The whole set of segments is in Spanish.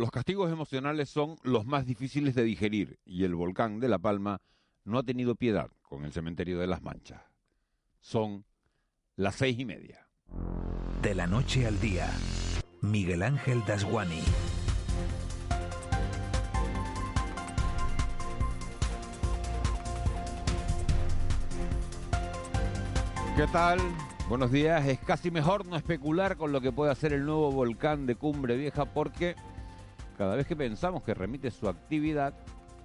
Los castigos emocionales son los más difíciles de digerir y el volcán de La Palma no ha tenido piedad con el cementerio de las Manchas. Son las seis y media. De la noche al día, Miguel Ángel Dasguani. ¿Qué tal? Buenos días. Es casi mejor no especular con lo que puede hacer el nuevo volcán de Cumbre Vieja porque cada vez que pensamos que remite su actividad,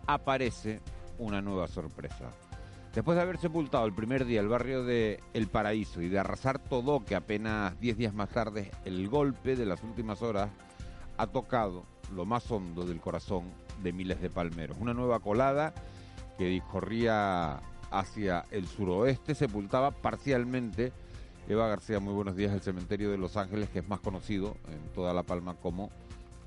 aparece una nueva sorpresa. Después de haber sepultado el primer día el barrio de El Paraíso y de arrasar todo, que apenas 10 días más tarde el golpe de las últimas horas ha tocado lo más hondo del corazón de miles de palmeros. Una nueva colada que discorría hacia el suroeste sepultaba parcialmente Eva García, muy buenos días, el cementerio de Los Ángeles, que es más conocido en toda La Palma como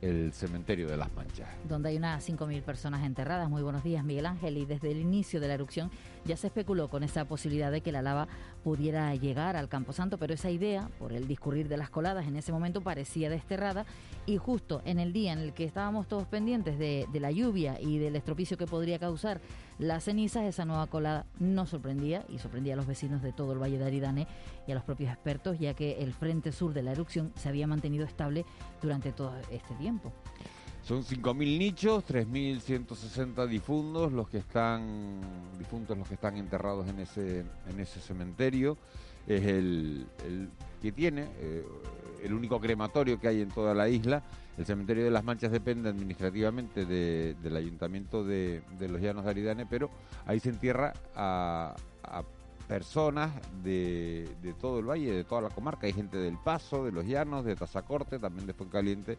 el cementerio de las Manchas. Donde hay unas 5.000 personas enterradas. Muy buenos días, Miguel Ángel. Y desde el inicio de la erupción ya se especuló con esa posibilidad de que la lava pudiera llegar al Camposanto, pero esa idea, por el discurrir de las coladas, en ese momento parecía desterrada. Y justo en el día en el que estábamos todos pendientes de, de la lluvia y del estropicio que podría causar las cenizas, esa nueva colada nos sorprendía y sorprendía a los vecinos de todo el Valle de Aridane y a los propios expertos, ya que el frente sur de la erupción se había mantenido estable durante todo este tiempo. Son 5.000 nichos, 3.160 difuntos los que están difuntos los que están enterrados en ese en ese cementerio. Es el, el que tiene eh, el único crematorio que hay en toda la isla. El cementerio de las Manchas depende administrativamente de- del ayuntamiento de, los Llanos de Aridane, pero ahí se entierra a, a personas de, de todo el valle, de toda la comarca. Hay gente del Paso, de los Llanos, de Tazacorte, también de Fuencaliente.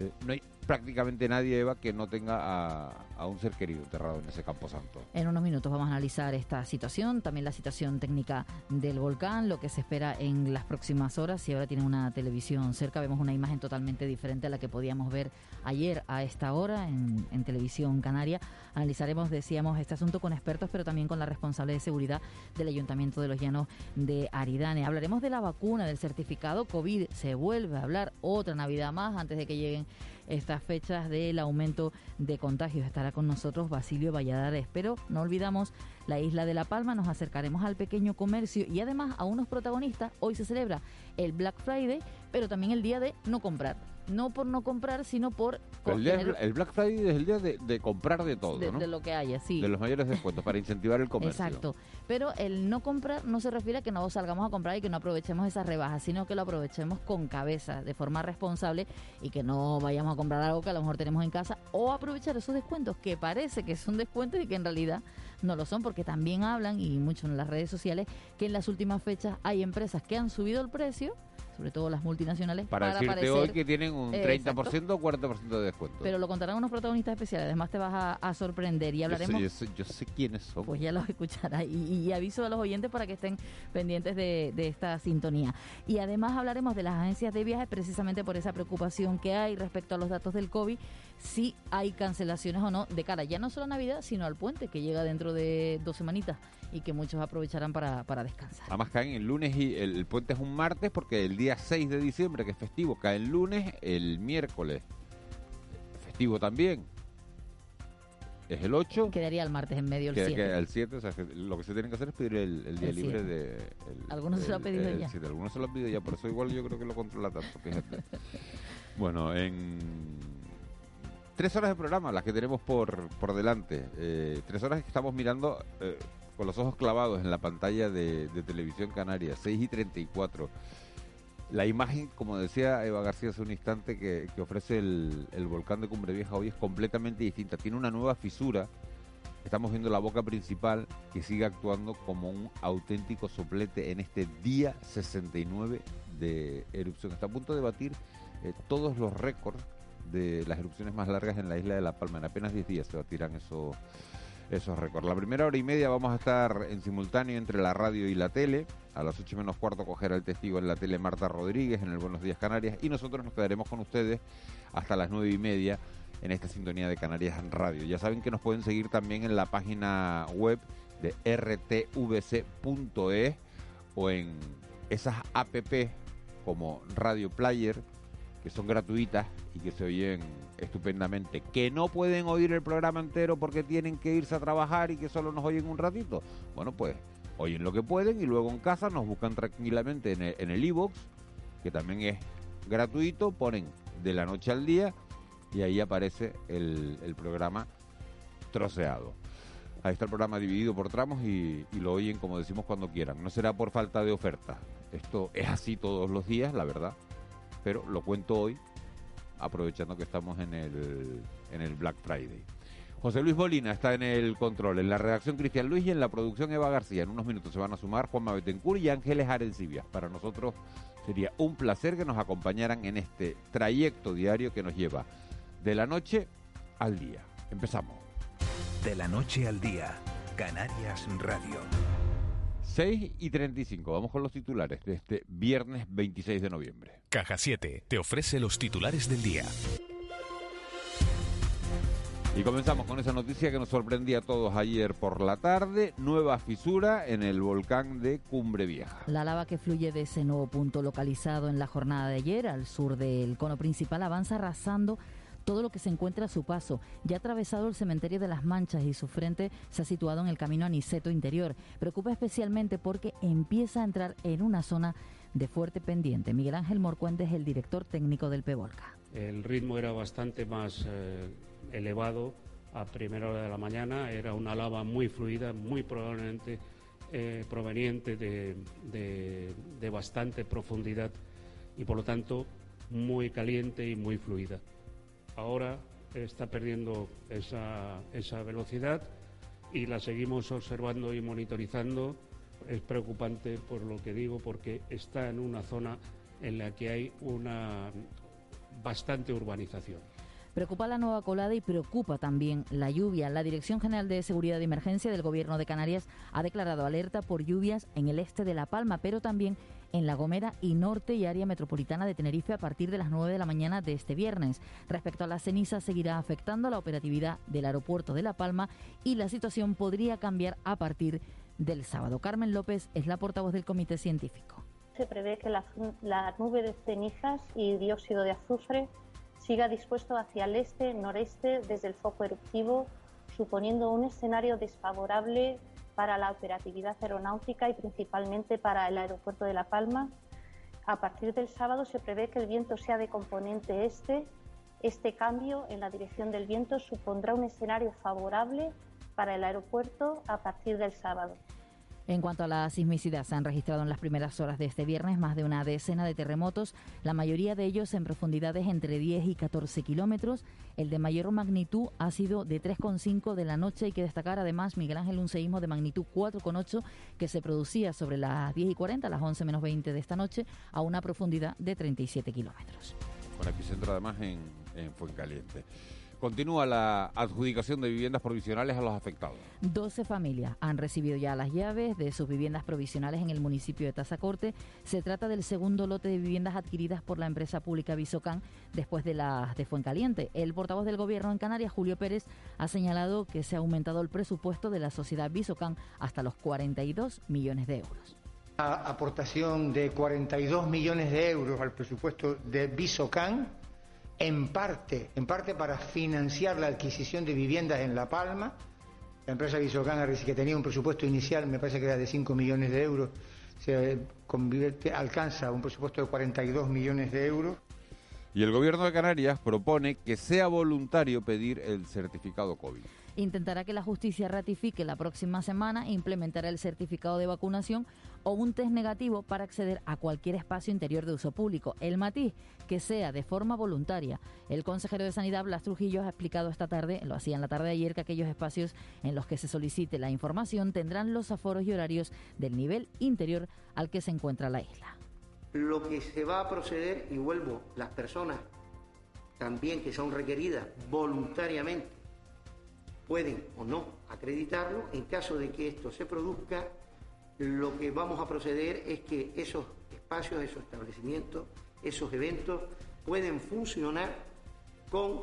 Eh, no hay prácticamente nadie, Eva, que no tenga a, un ser querido enterrado en ese campo santo. En unos minutos vamos a analizar esta situación, también la situación técnica del volcán, lo que se espera en las próximas horas. Si ahora tienen una televisión cerca, vemos una imagen totalmente diferente a la que podíamos ver ayer a esta hora en, en televisión canaria. Analizaremos, decíamos, este asunto con expertos, pero también con la responsable de seguridad del Ayuntamiento de los Llanos de Aridane. Hablaremos de la vacuna, del certificado COVID. Se vuelve a hablar otra Navidad más antes de que lleguen estas fechas del aumento de contagios. Estará con nosotros Basilio Valladares. Pero no olvidamos la isla de La Palma, nos acercaremos al pequeño comercio y además a unos protagonistas. Hoy se celebra el Black Friday, pero también el día de no comprar. No por no comprar, sino por El, día- el Black Friday es el día de, de comprar de todo, de, ¿no? de lo que haya, sí. De los mayores descuentos para incentivar el comercio. Exacto. Pero el no comprar no se refiere a que no salgamos a comprar y que no aprovechemos esas rebajas, sino que lo aprovechemos con cabeza, de forma responsable y que no vayamos a comprar algo que a lo mejor tenemos en casa o aprovechar esos descuentos que parece que son descuentos y que en realidad no lo son, porque también hablan, y mucho en las redes sociales, que en las últimas fechas hay empresas que han subido el precio, sobre todo las multinacionales, Para, para, decirte aparecer hoy que tienen un Exacto. 30% o 40% de descuento. pero lo contarán unos protagonistas especiales, además te vas a, a sorprender y Yo sé- hablaremos yo, sé, yo sé quiénes son. pues ya los escuchará. Y, y aviso a los oyentes para que estén pendientes de, de esta sintonía. Y además hablaremos de las agencias de viajes precisamente por esa preocupación que hay respecto a los datos del COVID, si hay cancelaciones o no de cara ya no solo a Navidad, sino al puente que llega dentro de dos semanitas y que muchos aprovecharán para, para descansar. Además caen el lunes y el, el puente es un martes porque el día 6 de diciembre, que es festivo, cae el lunes, el miércoles, festivo también, es el 8, Quedaría el martes en medio el queda, 7. queda el 7, o sea, que lo que se tiene que hacer es pedir el, el día El libre 7. de... el- Algunos se lo han pedido ya. 7, algunos se lo han pedido ya, por eso igual yo creo que lo controla tanto, fíjate. bueno, en tres horas de programa, las que tenemos por, por delante, eh, tres horas que estamos mirando eh, con los ojos clavados en la pantalla de, televisión canaria, 6 y 34. La imagen, como decía Eva García hace un instante, que, ofrece el, el volcán de Cumbre Vieja hoy es completamente distinta. Tiene una nueva fisura. Estamos viendo la boca principal que sigue actuando como un auténtico soplete en este día 69 de erupción. Está a punto de batir eh, todos los récords de las erupciones más largas en la isla de La Palma. En apenas 10 días se batirán esos, esos récords. La primera hora y media vamos a estar en simultáneo entre la radio y la tele. A las 8 menos cuarto cogerá el testigo en la tele Marta Rodríguez en el Buenos Días Canarias. Y nosotros nos quedaremos con ustedes hasta las 9 y media en esta sintonía de Canarias en Radio. Ya saben que nos pueden seguir también en la página web de rtvc.es o en esas app como Radio Player que son gratuitas y que se oyen estupendamente, que no pueden oír el programa entero porque tienen que irse a trabajar y que solo nos oyen un ratito. Bueno, pues oyen lo que pueden y luego en casa nos buscan tranquilamente en el e-box, que también es gratuito, ponen de la noche al día y ahí aparece el, programa troceado. Ahí está el programa dividido por tramos y, lo oyen como decimos cuando quieran. No será por falta de oferta. Esto es así todos los días, la verdad. Pero lo cuento hoy, aprovechando que estamos en el, en el Black Friday. José Luis Molina está en el control, en la redacción Cristian Luis y en la producción Eva García. En unos minutos se van a sumar Juanma Betancourt y Ángeles Arencibia. Para nosotros sería un placer que nos acompañaran en este trayecto diario que nos lleva de la noche al día. Empezamos. De la noche al día, Canarias Radio. 6 y 35. Vamos con los titulares de este viernes 26 de noviembre. Caja 7 te ofrece los titulares del día. Y comenzamos con esa noticia que nos sorprendía a todos ayer por la tarde. Nueva fisura en el volcán de Cumbre Vieja. La lava que fluye de ese nuevo punto localizado en la jornada de ayer al sur del cono principal avanza arrasando todo lo que se encuentra a su paso. Ya ha atravesado el cementerio de las Manchas y su frente se ha situado en el camino Aniceto interior. Preocupa especialmente porque empieza a entrar en una zona de fuerte pendiente. Miguel Ángel Morcuente es el director técnico del PEVOLCA. El ritmo era bastante más... Eh, elevado a primera hora de la mañana. Era una lava muy fluida, muy probablemente eh, proveniente de, bastante profundidad y por lo tanto muy caliente y muy fluida. Ahora está perdiendo esa, esa velocidad y la seguimos observando y monitorizando. Es preocupante por lo que digo porque está en una zona en la que hay una bastante urbanización. Preocupa la nueva colada y preocupa también la lluvia. La Dirección General de Seguridad de Emergencia del Gobierno de Canarias ha declarado alerta por lluvias en el este de La Palma, pero también en La Gomera y norte y área metropolitana de Tenerife a partir de las 9 de la mañana de este viernes. Respecto a la ceniza, seguirá afectando la operatividad del aeropuerto de La Palma y la situación podría cambiar a partir del sábado. Carmen López es la portavoz del comité científico. Se prevé que la, la nube de cenizas y dióxido de azufre siga dispuesto hacia el este-noreste desde el foco eruptivo, suponiendo un escenario desfavorable para la operatividad aeronáutica y principalmente para el aeropuerto de La Palma. A partir del sábado se prevé que el viento sea de componente este. Este cambio en la dirección del viento supondrá un escenario favorable para el aeropuerto a partir del sábado. En cuanto a la sismicidad, se han registrado en las primeras horas de este viernes más de una decena de terremotos, la mayoría de ellos en profundidades entre 10 y 14 kilómetros. El de mayor magnitud ha sido de 3,5 de la noche. Hay que destacar además, Miguel Ángel, un seísmo de magnitud 4,8 que se producía sobre las 10 y 40, las 11 menos 20 de esta noche, a una profundidad de 37 kilómetros. Con epicentro además en, en Fuencaliente. Continúa la adjudicación de viviendas provisionales a los afectados. 12 familias han recibido ya las llaves de sus viviendas provisionales en el municipio de Tazacorte. Se trata del segundo lote de viviendas adquiridas por la empresa pública Visocan después de las de Fuencaliente. El portavoz del Gobierno en Canarias, Julio Pérez, ha señalado que se ha aumentado el presupuesto de la sociedad Visocan hasta los 42 millones de euros. La aportación de 42 millones de euros al presupuesto de Visocan en parte, en parte para financiar la adquisición de viviendas en La Palma. La empresa Visocana, que tenía un presupuesto inicial, me parece que era de 5 millones de euros, se convierte, alcanza un presupuesto de 42 millones de euros. Y el gobierno de Canarias propone que sea voluntario pedir el certificado COVID intentará que la justicia ratifique la próxima semana e implementará el certificado de vacunación o un test negativo para acceder a cualquier espacio interior de uso público. El matiz, que sea de forma voluntaria. El consejero de Sanidad, Blas Trujillo, ha explicado esta tarde, lo hacía en la tarde de ayer, que aquellos espacios en los que se solicite la información tendrán los aforos y horarios del nivel interior al que se encuentra la isla. Lo que se va a proceder, y vuelvo, las personas también que son requeridas voluntariamente pueden o no acreditarlo. En caso de que esto se produzca, lo que vamos a proceder es que esos espacios, esos establecimientos, esos eventos pueden funcionar con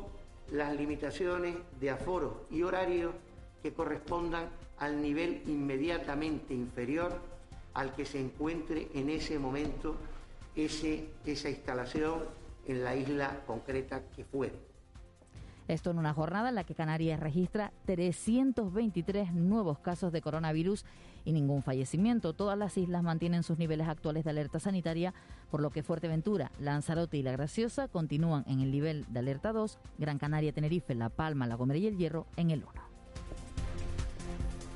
las limitaciones de aforo y horarios que correspondan al nivel inmediatamente inferior al que se encuentre en ese momento ese, esa instalación en la isla concreta que fuere. Esto en una jornada en la que Canarias registra 323 nuevos casos de coronavirus y ningún fallecimiento. Todas las islas mantienen sus niveles actuales de alerta sanitaria, por lo que Fuerteventura, Lanzarote y La Graciosa continúan en el nivel de alerta 2, Gran Canaria, Tenerife, La Palma, La Gomera y El Hierro en el 1.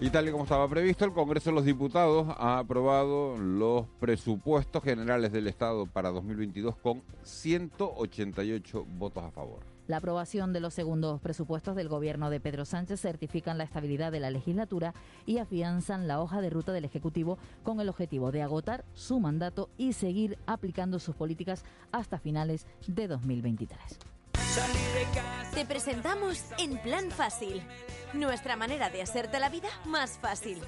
Y tal y como estaba previsto, el Congreso de los Diputados ha aprobado los presupuestos generales del Estado para 2022 con 188 votos a favor. La aprobación de los segundos presupuestos del gobierno de Pedro Sánchez certifican la estabilidad de la legislatura y afianzan la hoja de ruta del Ejecutivo con el objetivo de agotar su mandato y seguir aplicando sus políticas hasta finales de 2023. Te presentamos En Plan Fácil, nuestra manera de hacerte la vida más fácil.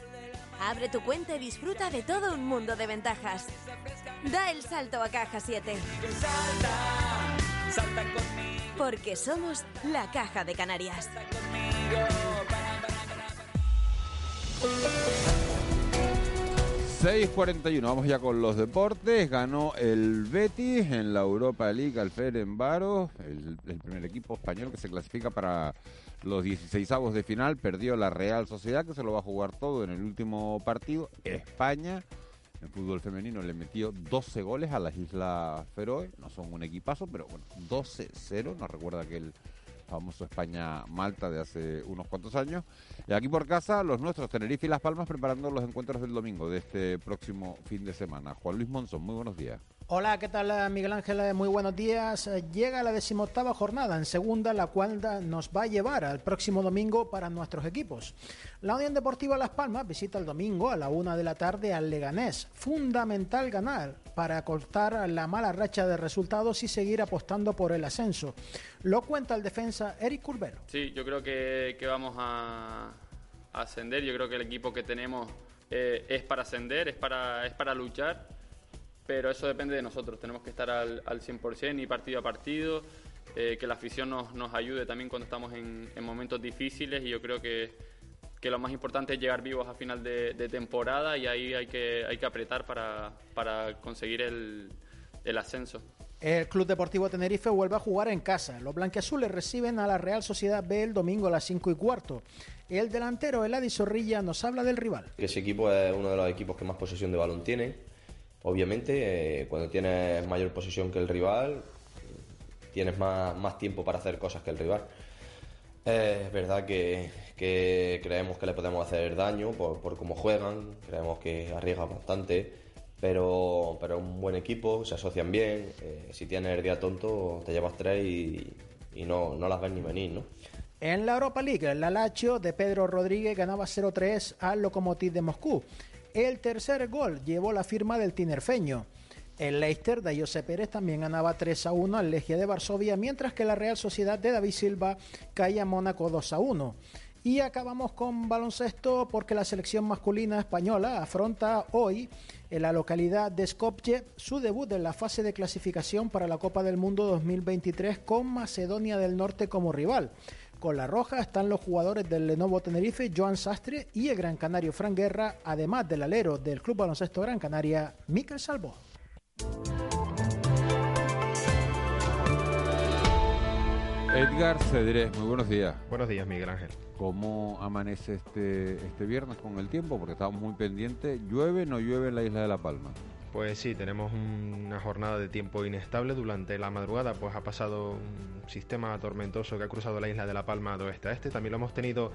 Abre tu cuenta y disfruta de todo un mundo de ventajas. Da el salto a Caja 7. Porque somos la Caja de Canarias. 6.41, vamos ya con los deportes. Ganó el Betis en la Europa League al Ferenbaros, el, el primer equipo español que se clasifica para los 16 de final. Perdió la Real Sociedad, que se lo va a jugar todo en el último partido. España, en fútbol femenino, le metió 12 goles a las Islas Feroe. No son un equipazo, pero bueno, 12-0. Nos recuerda que el famoso España-Malta de hace unos cuantos años. Y aquí por casa, los nuestros, Tenerife y Las Palmas, preparando los encuentros del domingo de este próximo fin de semana. Juan Luis Monzón, muy buenos días. Hola, ¿qué tal Miguel Ángel? Muy buenos días. Llega la decimoctava jornada en segunda, la cual nos va a llevar al próximo domingo para nuestros equipos. La Unión Deportiva Las Palmas visita el domingo a la una de la tarde al Leganés. Fundamental ganar para cortar la mala racha de resultados y seguir apostando por el ascenso. Lo cuenta el defensa Eric Curbero. Sí, yo creo que, vamos a, ascender. Yo creo que el equipo que tenemos eh, es para ascender, es para, es para luchar pero eso depende de nosotros. Tenemos que estar al, al 100% y partido a partido, eh, que la afición nos, nos, ayude también cuando estamos en, momentos difíciles y yo creo que, que, lo más importante es llegar vivos a final de, temporada y ahí hay que, hay que apretar para, para conseguir el, el ascenso. El Club Deportivo Tenerife vuelve a jugar en casa. Los blanqueazules reciben a la Real Sociedad B el domingo a las 5 y cuarto. El delantero Eladi Zorrilla nos habla del rival. Ese equipo es uno de los equipos que más posesión de balón tiene Obviamente, eh, cuando tienes mayor posición que el rival, tienes más, más tiempo para hacer cosas que el rival. es verdad que, creemos que le podemos hacer daño por, por cómo juegan, creemos que arriesgan bastante, pero, pero un buen equipo, se asocian bien. Eh, si tienes el día tonto, te llevas tres y, y no, no las ves ni venir, ¿no? En la Europa League, el Lazio de Pedro Rodríguez ganaba 0-3 al Lokomotiv de Moscú. El tercer gol llevó la firma del tinerfeño. El Leicester de José Pérez también ganaba 3 a 1 al Legia de Varsovia, mientras que la Real Sociedad de David Silva caía a Mónaco 2 a 1. Y acabamos con baloncesto porque la selección masculina española afronta hoy en la localidad de Skopje su debut en la fase de clasificación para la Copa del Mundo 2023 con Macedonia del Norte como rival. Con la roja están los jugadores del Lenovo Tenerife, Joan Sastre y el Gran Canario Fran Guerra, además del alero del Club Baloncesto Gran Canaria, Miquel Salvo. Edgar Cedrés, muy buenos días. Buenos días, Miguel Ángel. ¿Cómo amanece este, este viernes con el tiempo? Porque estamos muy pendientes. ¿Llueve o no llueve en la isla de La Palma? Pues sí, tenemos una jornada de tiempo inestable durante la madrugada, pues ha pasado un sistema tormentoso que ha cruzado la isla de La Palma de oeste a este. También lo hemos tenido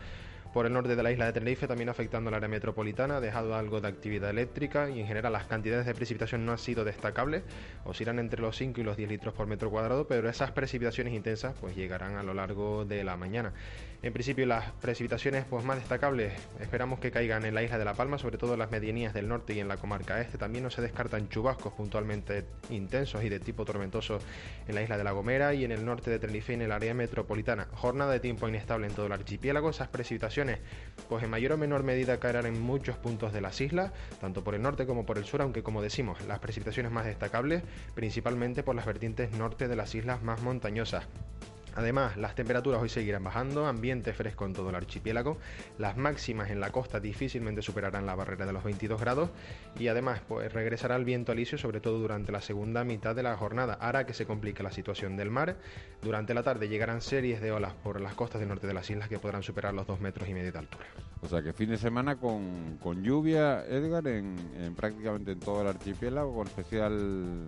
por el norte de la isla de Tenerife, también afectando al área metropolitana, ha dejado algo de actividad eléctrica y en general las cantidades de precipitación no han sido destacables, oscilan entre los 5 y los 10 litros por metro cuadrado, pero esas precipitaciones intensas pues llegarán a lo largo de la mañana. En principio las precipitaciones pues más destacables esperamos que caigan en la isla de La Palma, sobre todo en las medianías del norte y en la comarca este. También no se descartan chubascos puntualmente intensos y de tipo tormentoso en la isla de La Gomera y en el norte de Tenerife en el área metropolitana. Jornada de tiempo inestable en todo el archipiélago, esas precipitaciones pues en mayor o menor medida caerán en muchos puntos de las islas, tanto por el norte como por el sur, aunque como decimos, las precipitaciones más destacables principalmente por las vertientes norte de las islas más montañosas. Además, las temperaturas hoy seguirán bajando, ambiente fresco en todo el archipiélago, las máximas en la costa difícilmente superarán la barrera de los 22 grados y además pues regresará el viento alisio sobre todo durante la segunda mitad de la jornada, hará que se complique la situación del mar. Durante la tarde llegarán series de olas por las costas del norte de las islas que podrán superar los dos metros y medio de altura. O sea que fin de semana con, con lluvia, Edgar, en prácticamente en todo el archipiélago, con especial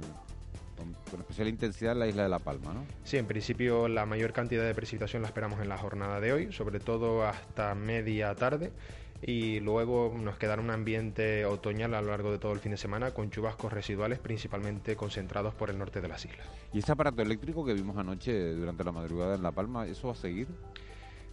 con, con especial intensidad en la isla de La Palma, ¿no? Sí, en principio la mayor cantidad de precipitación la esperamos en la jornada de hoy, sobre todo hasta media tarde. Y luego nos quedará un ambiente otoñal a lo largo de todo el fin de semana con chubascos residuales principalmente concentrados por el norte de las islas. ¿Y ese aparato eléctrico que vimos anoche durante la madrugada en La Palma, eso va a seguir?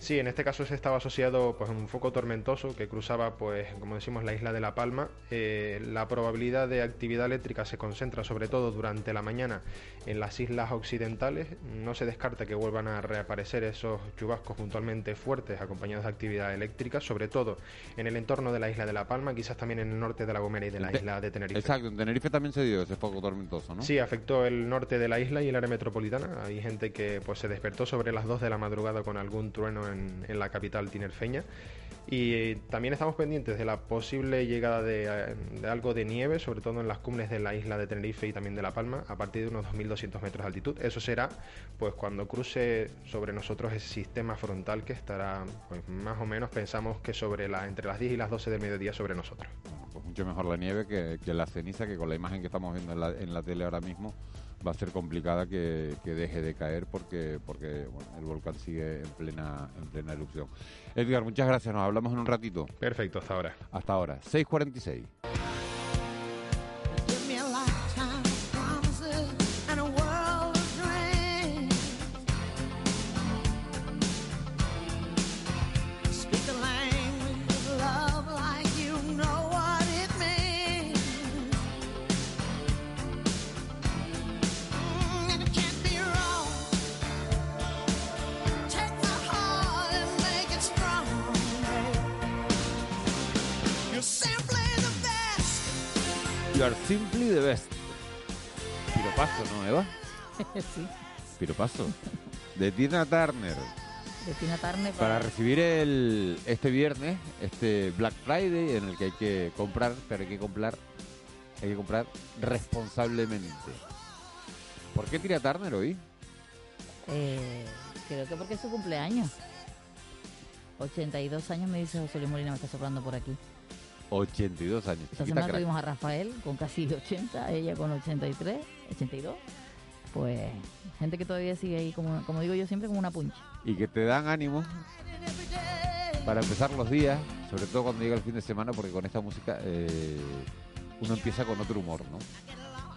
Sí, en este caso se estaba asociado pues, a un foco tormentoso que cruzaba, pues, como decimos, la isla de La Palma. Eh, la probabilidad de actividad eléctrica se concentra sobre todo durante la mañana en las islas occidentales. No se descarta que vuelvan a reaparecer esos chubascos puntualmente fuertes acompañados de actividad eléctrica, sobre todo en el entorno de la isla de La Palma, quizás también en el norte de La Gomera y de la De- isla de Tenerife. Exacto, en Tenerife también se dio ese foco tormentoso, ¿no? Sí, afectó el norte de la isla y el área metropolitana. Hay gente que pues se despertó sobre las 2 de la madrugada con algún trueno en, en la capital tinerfeña. Y eh, también estamos pendientes de la posible llegada de, eh, de algo de nieve, sobre todo en las cumbres de la isla de Tenerife y también de La Palma, a partir de unos 2.200 metros de altitud. Eso será pues cuando cruce sobre nosotros ese sistema frontal que estará pues más o menos pensamos que sobre la entre las 10 y las 12 del mediodía sobre nosotros. Pues mucho mejor la nieve que, que la ceniza, que con la imagen que estamos viendo en la, en la tele ahora mismo va a ser complicada que, que deje de caer porque porque bueno, el volcán sigue en plena en plena erupción. Edgar, muchas gracias. Nos hablamos en un ratito. Perfecto, hasta ahora. Hasta ahora. 6.46. You are simply the best. Piropaso, ¿no, Eva? sí, Piropaso. De Tina Turner. de Tina Turner Para recibir el este viernes, este Black Friday, en el que hay que comprar, pero hay que comprar, hay que comprar responsablemente. ¿Por qué Tina Turner hoy? Eh, creo que porque es su cumpleaños. 82 años me dice José Luis Molina, me está soplando por aquí. 82 años. Esta semana crack. tuvimos a Rafael con casi 80, ella con 83, 82. Pues gente que todavía sigue ahí, como, como digo yo siempre, como una puncha. Y que te dan ánimo para empezar los días, sobre todo cuando llega el fin de semana, porque con esta música eh, uno empieza con otro humor, ¿no?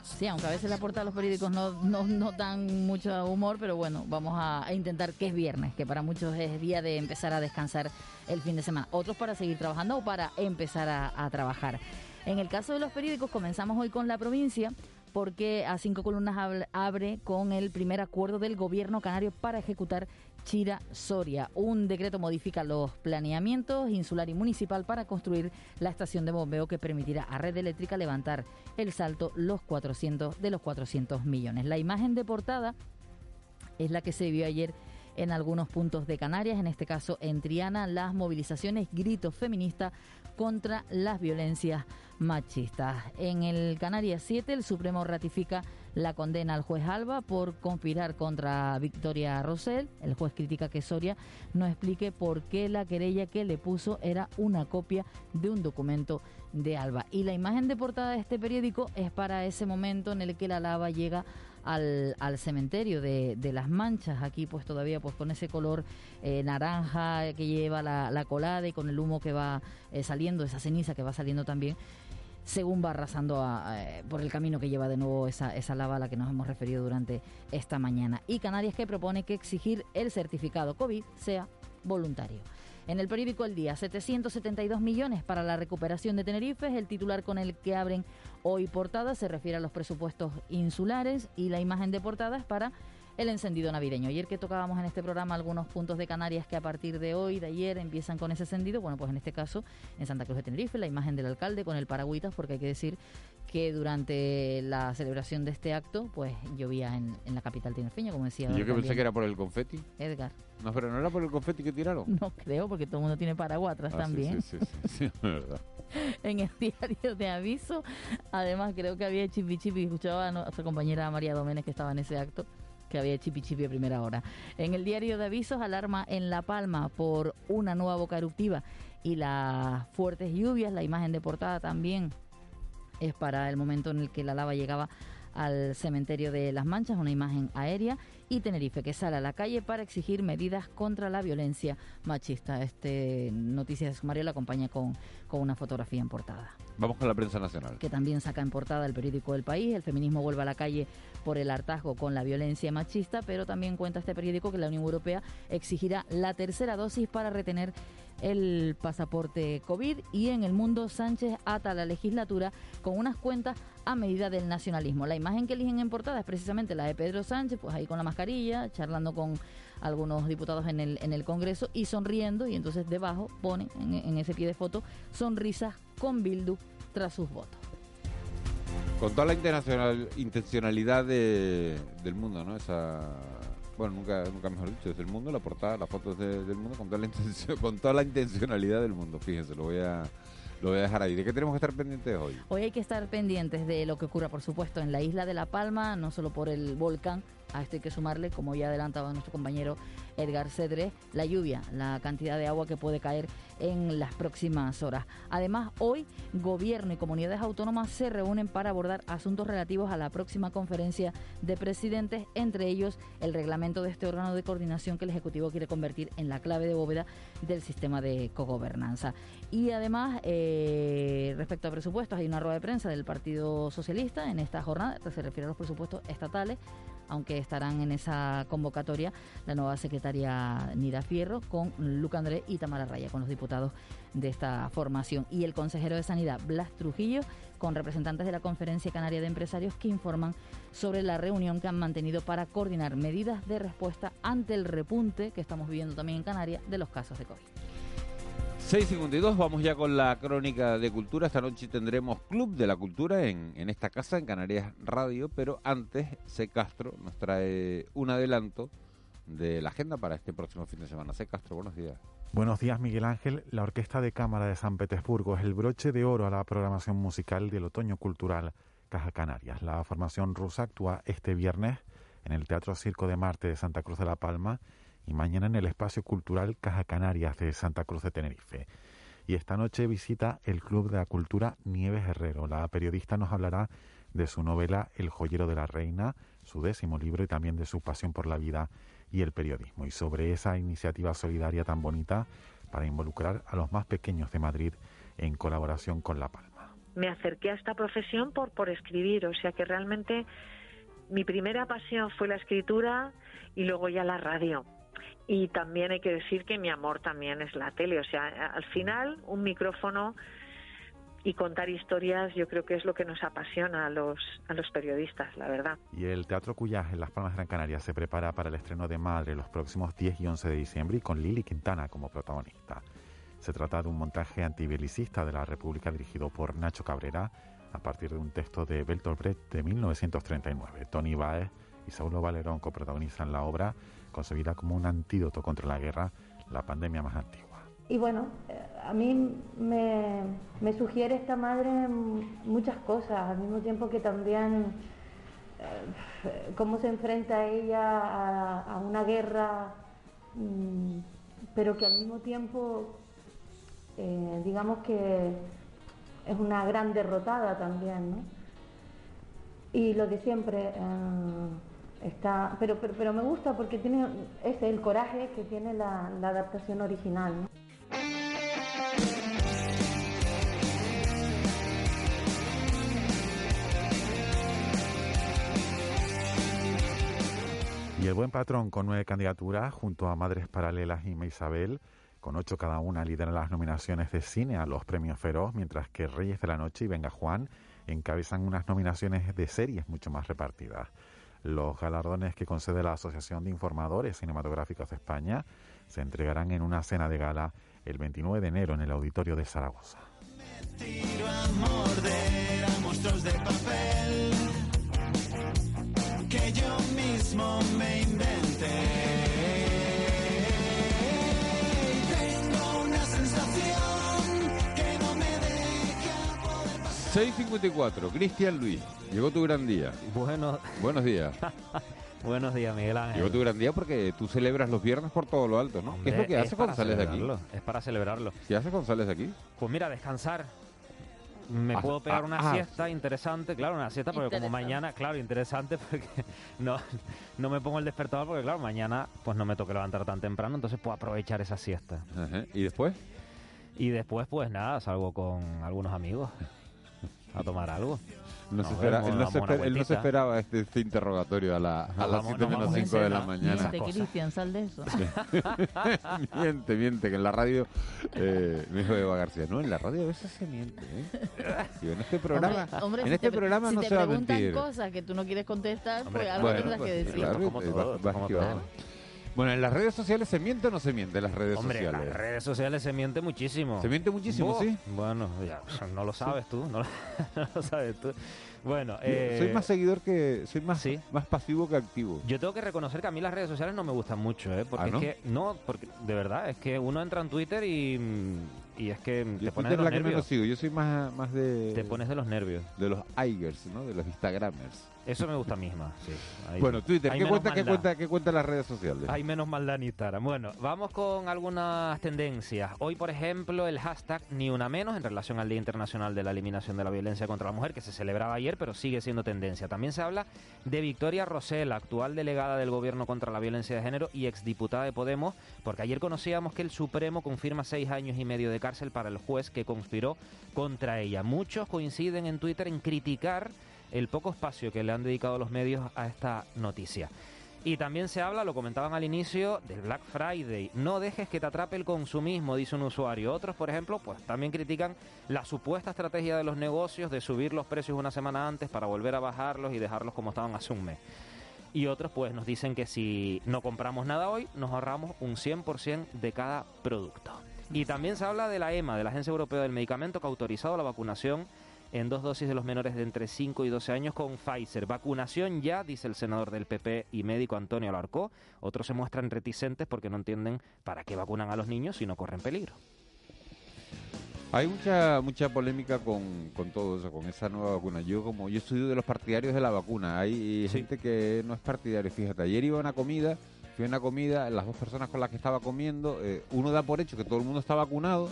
Sí, aunque a veces la portada de los periódicos no, no, no dan mucho humor, pero bueno, vamos a, intentar que es viernes, que para muchos es día de empezar a descansar el fin de semana. Otros para seguir trabajando o para empezar a, trabajar. En el caso de los periódicos, comenzamos hoy con la provincia, porque a cinco columnas abre con el primer acuerdo del gobierno canario para ejecutar Chira Soria. Un decreto modifica los planeamientos insular y municipal para construir la estación de bombeo que permitirá a Red Eléctrica levantar el salto los 400 de los 400 millones. La imagen de portada es la que se vio ayer en algunos puntos de Canarias, en este caso en Triana, las movilizaciones, gritos feministas contra las violencias machistas. En el Canarias 7, el Supremo ratifica la condena al juez Alba por conspirar contra Victoria Rosell. El juez critica que Soria no explique por qué la querella que le puso era una copia de un documento de Alba. Y la imagen de portada de este periódico es para ese momento en el que la lava llega al, al cementerio de, de las manchas, aquí pues todavía pues con ese color eh, naranja que lleva la, la colada y con el humo que va eh, saliendo, esa ceniza que va saliendo también, según va arrasando a- eh, por el camino que lleva de nuevo esa, esa lava a la que nos hemos referido durante esta mañana. Y Canarias que propone que exigir el certificado COVID sea voluntario. En el periódico El Día, 772 millones para la recuperación de Tenerife es el titular con el que abren hoy portada, se refiere a los presupuestos insulares y la imagen de portada es para el encendido navideño. Ayer que tocábamos en este programa algunos puntos de Canarias que a partir de hoy, de ayer, empiezan con ese encendido, bueno, pues en este caso en Santa Cruz de Tenerife, la imagen del alcalde con el paragüitas, porque hay que decir que durante la celebración de este acto, pues llovía en, en la capital tinerfeña, como decía. Yo que también pensé que era por el confeti. Edgar. No, pero no era por el confeti que tiraron. No creo, porque todo el mundo tiene paraguas atrás Ah, sí, también. Sí, sí, sí, sí, es verdad. en el diario de aviso. Además, creo que había chipi chipi. Escuchaba a nuestra compañera María Doménez que estaba en ese acto que había chipi chipi a primera hora. En el diario de avisos, alarma en La Palma por una nueva boca eruptiva y las fuertes lluvias. La imagen de portada también es para el momento en el que la lava llegaba al cementerio de Las Manchas, una imagen aérea, y Tenerife, que sale a la calle para exigir medidas contra la violencia machista. Este Noticias de Sumario la acompaña con, con una fotografía en portada Vamos con la prensa nacional. que también saca en portada el periódico del país. El feminismo vuelve a la calle por el hartazgo con la violencia machista, pero también cuenta este periódico que la Unión Europea exigirá la tercera dosis para retener el pasaporte COVID y en el mundo Sánchez ata la legislatura con unas cuentas a medida del nacionalismo. La imagen que eligen en portada es precisamente la de Pedro Sánchez, pues ahí con la mascarilla, charlando con algunos diputados en el, en el Congreso y sonriendo y entonces debajo pone en, en ese pie de foto sonrisas con Bildu tras sus votos. Con toda la internacional, intencionalidad de- del mundo, ¿no? Esa, bueno, nunca, nunca mejor dicho, es del mundo, la portada, las fotos de- del mundo, con toda, la intención, con toda la intencionalidad del mundo. Fíjense, lo voy a, lo voy a dejar ahí. ¿De qué tenemos que estar pendientes hoy? Hoy hay que estar pendientes de lo que ocurra, por supuesto, en la isla de La Palma, no solo por el volcán, a esto hay que sumarle, como ya adelantaba nuestro compañero Edgar Cedre, la lluvia, la cantidad de agua que puede caer en las próximas horas. Además, hoy gobierno y comunidades autónomas se reúnen para abordar asuntos relativos a la próxima conferencia de presidentes, entre ellos el reglamento de este órgano de coordinación que el Ejecutivo quiere convertir en la clave de bóveda del sistema de cogobernanza. Y además, eh, respecto a presupuestos, hay una rueda de prensa del Partido Socialista en esta jornada, se refiere a los presupuestos estatales, aunque estarán en esa convocatoria la nueva secretaria Nira Fierro con Luca Andrés y Tamara Raya, con los diputados de esta formación. Y el consejero de Sanidad, Blas Trujillo, con representantes de la Conferencia Canaria de Empresarios que informan sobre la reunión que han mantenido para coordinar medidas de respuesta ante el repunte que estamos viviendo también en Canarias de los casos de COVID. 6.52, vamos ya con la crónica de cultura. Esta noche tendremos Club de la Cultura en, en esta casa, en Canarias Radio, pero antes C. Castro nos trae un adelanto de la agenda para este próximo fin de semana. C. Castro, buenos días. Buenos días, Miguel Ángel. La Orquesta de Cámara de San Petersburgo es el broche de oro a la programación musical del Otoño Cultural Caja Canarias. La formación rusa actúa este viernes en el Teatro Circo de Marte de Santa Cruz de la Palma y mañana en el Espacio Cultural Caja Canarias de Santa Cruz de Tenerife. Y esta noche visita el Club de la Cultura Nieves Herrero. La periodista nos hablará de su novela El joyero de la reina, su décimo libro y también de su pasión por la vida y el periodismo. Y sobre esa iniciativa solidaria tan bonita para involucrar a los más pequeños de Madrid en colaboración con La Palma. me acerqué a esta profesión por, por escribir, o sea que realmente mi primera pasión fue la escritura y luego ya la radio. Y también hay que decir que mi amor también es la tele, o sea, al final un micrófono y contar historias yo creo que es lo que nos apasiona a los, a los periodistas, la verdad. Y el Teatro Cuyaj en Las Palmas de Gran Canaria se prepara para el estreno de Madre los próximos 10 y 11 de diciembre y con Lili Quintana como protagonista. Se trata de un montaje antibelicista de la República dirigido por Nacho Cabrera a partir de un texto de Bertolt Brecht de 1939. Tony Baez y Saulo Valerón coprotagonizan la obra concebida como un antídoto contra la guerra, la pandemia más antigua. Y bueno, eh, a mí me, sugiere esta madre muchas cosas, al mismo tiempo que también eh, cómo se enfrenta ella a, una guerra, mm, pero que al mismo tiempo, eh, digamos que es una gran derrotada también, ¿no? Y lo de siempre eh, está, pero, pero, pero me gusta porque tiene ese el coraje que tiene la, adaptación original. Y el buen patrón con nueve candidaturas junto a Madres Paralelas y Me Isabel, con ocho cada una, lideran las nominaciones de cine a los premios Feroz, mientras que Reyes de la Noche y Venga Juan encabezan unas nominaciones de series mucho más repartidas. Los galardones que concede la Asociación de Informadores Cinematográficos de España se entregarán en una cena de gala el 29 de enero en el Auditorio de Zaragoza. 6.54, Cristian Luis, llegó tu gran día. Bueno, Buenos días. buenos días, Miguel Ángel. Llegó tu gran día porque tú celebras los viernes por todo lo alto, ¿no? ¿Qué es lo que Hombre, haces cuando para sales de aquí? celebrarlo, Es para celebrarlo. ¿Qué haces cuando sales de aquí? Pues mira, descansar. Me Ah, puedo pegar ah, una ah. siesta interesante, claro, una siesta, porque como mañana, claro, interesante porque no, no me pongo el despertador porque claro, mañana pues no me toque levantar tan temprano, entonces puedo aprovechar esa siesta. Ajá. ¿Y después? Y después pues nada, salgo con algunos amigos a tomar algo. No se espera- él, no se damos una esper- él no se esperaba este, este interrogatorio a, la, a las vamos- 7 nos menos vamos en 5 de la mañana. Miente, Cristian, sal de eso. miente, miente, que en la radio, eh, me dijo Eva García, no, en la radio a veces se miente. ¿eh? Digo, en este programa, Hombre, hombre, en si este te, programa si no te se va a preguntan mentir. cosas que tú no quieres contestar, Hombre, pues algo Bueno, tendrás pues, que decir. claro, como eh, todo, como todo. Bueno, en las redes sociales se miente o no se miente en las redes Hombre, en sociales. las redes sociales se miente muchísimo. Se miente muchísimo, sí. Bueno, ya, no lo sabes tú, no lo, no lo sabes tú. Bueno, eh, soy más seguidor que soy más sí. más pasivo que activo. Yo tengo que reconocer que a mí las redes sociales no me gustan mucho, ¿eh? Porque ¿Ah, no? es que, no, porque de verdad, es que uno entra en Twitter y, y es que Yo te pones Twitter de los la que menos nervios. sigo. Yo soy más más de Te pones de los nervios. de los Igers, ¿no? De los Instagramers. Eso me gusta a mí más, sí. Ahí- Bueno, Twitter, ¿qué cuenta, qué cuenta, qué cuenta las redes sociales? Hay menos maldad en Instagram. Bueno, vamos con algunas tendencias. Hoy, por ejemplo, el hashtag Ni Una Menos en relación al Día Internacional de la Eliminación de la Violencia contra la Mujer, que se celebraba ayer, pero sigue siendo tendencia. También se habla de Victoria Rosell, actual delegada del Gobierno contra la Violencia de Género y exdiputada de Podemos, porque ayer conocíamos que el Supremo confirma seis años y medio de cárcel para el juez que conspiró contra ella. Muchos coinciden en Twitter en criticar el poco espacio que le han dedicado los medios a esta noticia. Y también se habla, lo comentaban al inicio, del Black Friday. No dejes que te atrape el consumismo, dice un usuario. Otros, por ejemplo, pues también critican la supuesta estrategia de los negocios de subir los precios una semana antes para volver a bajarlos y dejarlos como estaban hace un mes. Y otros pues nos dicen que si no compramos nada hoy, nos ahorramos un 100% de cada producto. Y también se habla de la EMA, de la Agencia Europea del Medicamento, que ha autorizado la vacunación en dos dosis de los menores de entre 5 y 12 años con Pfizer. Vacunación ya, dice el senador del PP y médico Antonio Alarcó. Otros se muestran reticentes porque no entienden para qué vacunan a los niños si no corren peligro. Hay mucha mucha polémica con, con todo eso, con esa nueva vacuna. Yo como yo estudio de los partidarios de la vacuna. Hay gente que no es partidario. Fíjate, ayer iba a una comida, fui a una comida, las dos personas con las que estaba comiendo, eh, uno da por hecho que todo el mundo está vacunado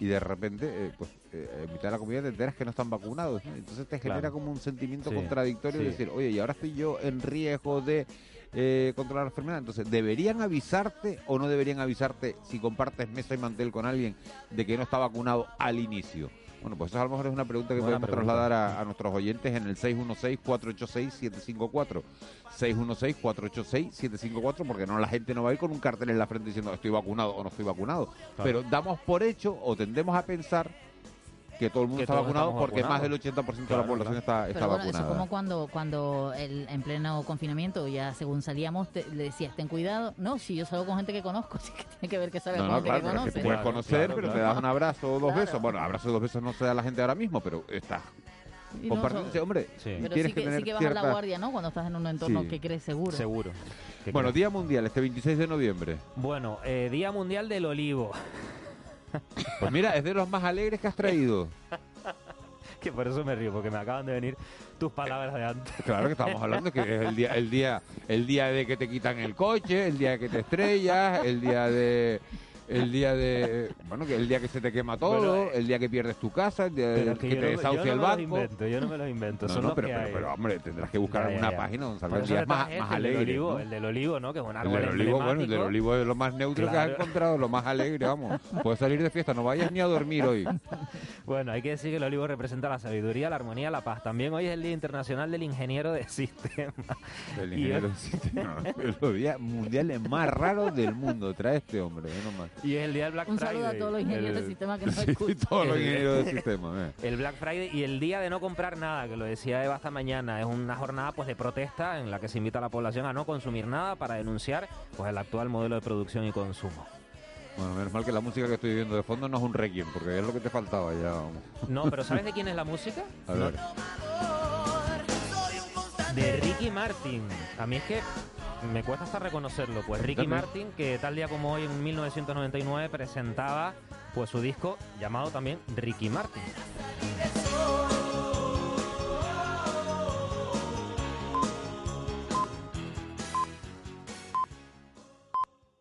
y de repente, eh, pues, eh, en mitad de la comida te enteras que no están vacunados. ¿no? Entonces te genera Claro. como un sentimiento Sí, contradictorio de decir, oye, y ahora estoy yo en riesgo de eh, controlar la enfermedad. Entonces, ¿deberían avisarte o no deberían avisarte si compartes mesa y mantel con alguien de que no está vacunado al inicio? Bueno, pues eso a lo mejor es una pregunta que Buena podemos pregunta. trasladar a, a nuestros oyentes en el 616-486-754. 616-486-754, porque no la gente no va a ir con un cartel en la frente diciendo estoy vacunado o no estoy vacunado. Claro. Pero damos por hecho o tendemos a pensar que todo el mundo Que está vacunado porque más del vacunados. 80% de la Claro, población claro. está, está Pero bueno, eso vacunada. como cuando, cuando el, en pleno confinamiento, ya según salíamos, te- le decías, ten cuidado. No, si yo salgo con gente que conozco, sí que tiene que ver que salga No, con no, gente claro, que conoce. que te puedes Claro, conocer, claro, pero te claro. das un abrazo o dos Claro. besos. Bueno, abrazo o dos besos no se da a la gente ahora mismo, pero está Y no, compartiendo. so- hombre, Sí. Pero tienes sí que, tener sí que bajas la cierta- guardia, ¿no? Cuando estás en un entorno Sí. que crees seguro. Seguro. ¿Qué Bueno, crees? Día Mundial, este 26 de noviembre. Bueno, eh, Día Mundial del Olivo. Pues mira, es de los más alegres que has traído. que por eso me río, porque me acaban de venir tus palabras de antes. Claro que estamos hablando que es el día, el día, el día de que te quitan el coche, el día de que te estrellas, el día de el día de bueno que el día que se te quema todo, Bueno, eh, el día que pierdes tu casa, el día de que, te desahucia no el banco. invento, yo no me los invento, No, son no, los pero, que pero, hay. pero, hombre, tendrás que buscar Ya, alguna ya, ya. página donde salgan días más, más este, el del alegres. olivo, ¿no? El del olivo, ¿no? Que es un El del olivo, bueno, el del olivo es lo más neutro que has encontrado, lo más alegre, vamos. Puedes salir de fiesta, no vayas ni a dormir hoy. Bueno, hay que decir que el olivo representa la sabiduría, la armonía, la paz. También hoy es el Día Internacional del Ingeniero de Sistemas. El ingeniero hoy- del sistema. Es los días mundiales más raros del mundo, trae este hombre, menos mal. Y es el día del Black Un Friday. saludo a todos los ingenieros El- del sistema que nos Sí, escuchan. todos los ingenieros del sistema. eh. El Black Friday y el día de no comprar nada, que lo decía Eva esta mañana, es una jornada pues de protesta en la que se invita a la población a no consumir nada para denunciar pues el actual modelo de producción y consumo. Bueno, menos mal que la música que estoy viendo de fondo no es un requiem, porque es lo que te faltaba ya. vamos. No, pero ¿sabes de quién es la música? A ver. De Ricky Martin. A mí es que me cuesta hasta reconocerlo, pues Ricky. Martin, que tal día como hoy en 1999 presentaba pues su disco llamado también Ricky Martin.